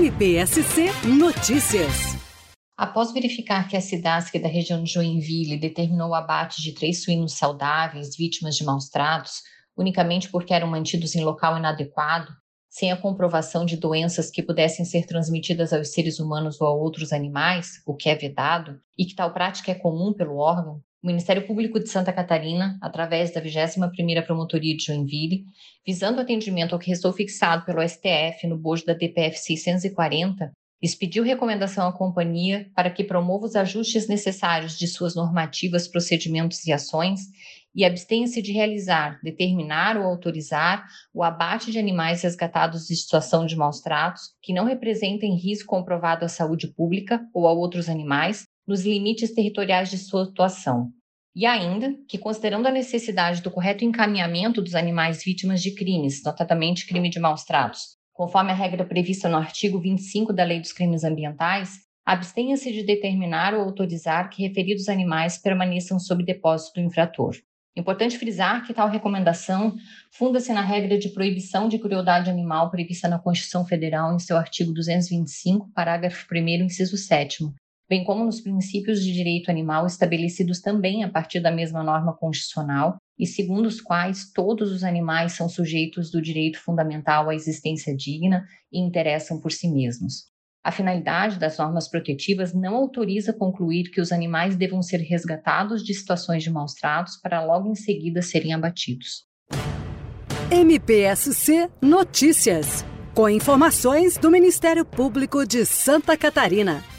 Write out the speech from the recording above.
MPSC Notícias. Após verificar que a SIDASC da região de Joinville determinou o abate de três suínos saudáveis vítimas de maus tratos, unicamente porque eram mantidos em local inadequado, sem a comprovação de doenças que pudessem ser transmitidas aos seres humanos ou a outros animais, o que é vedado, e que tal prática é comum pelo órgão, o Ministério Público de Santa Catarina, através da 21ª Promotoria de Joinville, visando atendimento ao que restou fixado pelo STF no bojo da DPF 640, expediu recomendação à companhia para que promova os ajustes necessários de suas normativas, procedimentos e ações e abstenha-se de realizar, determinar ou autorizar o abate de animais resgatados de situação de maus tratos que não representem risco comprovado à saúde pública ou a outros animais nos limites territoriais de sua atuação. E ainda que, considerando a necessidade do correto encaminhamento dos animais vítimas de crimes, notadamente crime de maus tratos, conforme a regra prevista no artigo 25 da Lei dos Crimes Ambientais, abstenha-se de determinar ou autorizar que referidos animais permaneçam sob depósito do infrator. Importante frisar que tal recomendação funda-se na regra de proibição de crueldade animal prevista na Constituição Federal em seu artigo 225, parágrafo 1 inciso 7 bem como nos princípios de direito animal estabelecidos também a partir da mesma norma constitucional e segundo os quais todos os animais são sujeitos do direito fundamental à existência digna e interessam por si mesmos. A finalidade das normas protetivas não autoriza concluir que os animais devam ser resgatados de situações de maus tratos para logo em seguida serem abatidos. MPSC Notícias, com informações do Ministério Público de Santa Catarina.